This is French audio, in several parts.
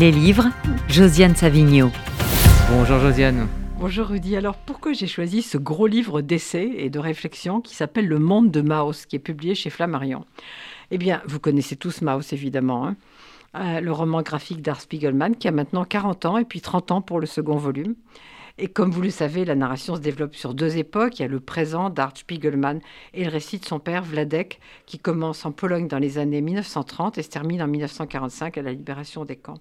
Les livres, Josiane Savigno. Bonjour Josiane. Bonjour Rudy. Alors pourquoi j'ai choisi ce gros livre d'essais et de réflexions qui s'appelle Le monde de Maus, qui est publié chez Flammarion? Eh bien, vous connaissez tous Maus évidemment. Hein. Euh, le roman graphique d'Art Spiegelman qui a maintenant 40 ans et puis 30 ans pour le second volume. Et comme vous le savez, la narration se développe sur deux époques. Il y a le présent d'Art Spiegelman et le récit de son père, Vladek, qui commence en Pologne dans les années 1930 et se termine en 1945 à la libération des camps.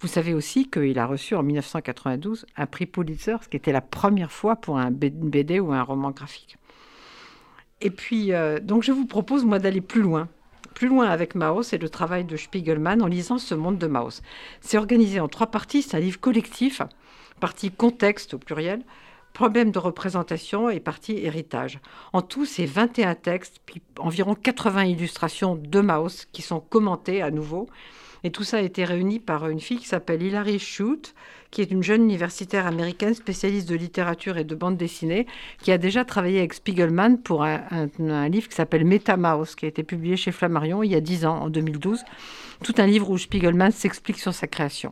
Vous savez aussi qu'il a reçu en 1992 un prix Pulitzer, ce qui était la première fois pour un BD ou un roman graphique. Et puis, euh, donc je vous propose, moi, d'aller plus loin. Plus loin avec Maus et le travail de Spiegelman en lisant Ce monde de Maus. C'est organisé en trois parties, c'est un livre collectif partie contexte au pluriel, problème de représentation et partie héritage. En tout, c'est 21 textes, puis environ 80 illustrations de Maus qui sont commentées à nouveau. Et tout ça a été réuni par une fille qui s'appelle Hilary Shute, qui est une jeune universitaire américaine spécialiste de littérature et de bande dessinée, qui a déjà travaillé avec Spiegelman pour un, livre qui s'appelle Metamaus, qui a été publié chez Flammarion il y a 10 ans, en 2012. Tout un livre où Spiegelman s'explique sur sa création.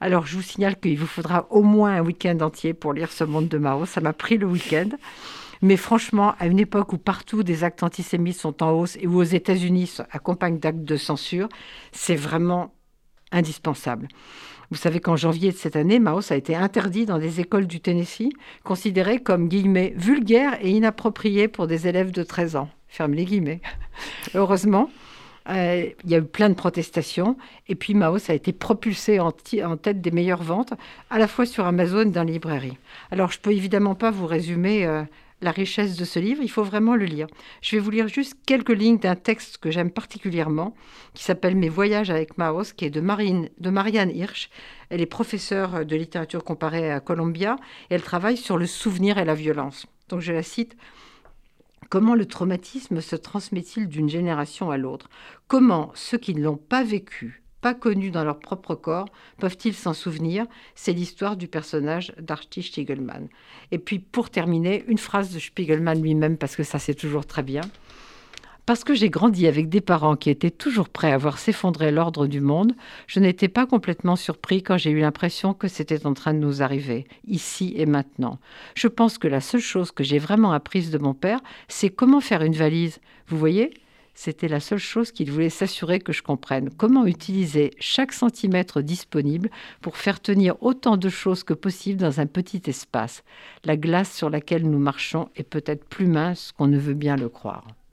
Alors, je vous signale qu'il vous faudra au moins un week-end entier pour lire ce monde de Mao. Ça m'a pris le week-end. Mais franchement, à une époque où partout des actes antisémites sont en hausse et où aux États-Unis accompagnent d'actes de censure, c'est vraiment indispensable. Vous savez qu'en janvier de cette année, Maos a été interdit dans des écoles du Tennessee, considéré comme guillemets vulgaire et inapproprié pour des élèves de 13 ans. Ferme les guillemets. Heureusement, euh, il y a eu plein de protestations. Et puis Maos a été propulsé en, tête des meilleures ventes, à la fois sur Amazon et dans les librairies. Alors, je peux évidemment pas vous résumer euh, la richesse de ce livre, il faut vraiment le lire. Je vais vous lire juste quelques lignes d'un texte que j'aime particulièrement, qui s'appelle Mes voyages avec Maos, qui est de, de Marianne Hirsch. Elle est professeure de littérature comparée à Columbia et elle travaille sur le souvenir et la violence. Donc je la cite. Comment le traumatisme se transmet-il d'une génération à l'autre? Comment ceux qui ne l'ont pas vécu, pas connu dans leur propre corps, peuvent-ils s'en souvenir? C'est l'histoire du personnage d'Archie Spiegelman. Et puis pour terminer, une phrase de Spiegelman lui-même, parce que ça c'est toujours très bien. Parce que j'ai grandi avec des parents qui étaient toujours prêts à voir s'effondrer l'ordre du monde, je n'étais pas complètement surpris quand j'ai eu l'impression que c'était en train de nous arriver, ici et maintenant. Je pense que la seule chose que j'ai vraiment apprise de mon père, c'est comment faire une valise. Vous voyez? C'était la seule chose qu'il voulait s'assurer que je comprenne. Comment utiliser chaque centimètre disponible pour faire tenir autant de choses que possible dans un petit espace? La glace sur laquelle nous marchons est peut-être plus mince qu'on ne veut bien le croire.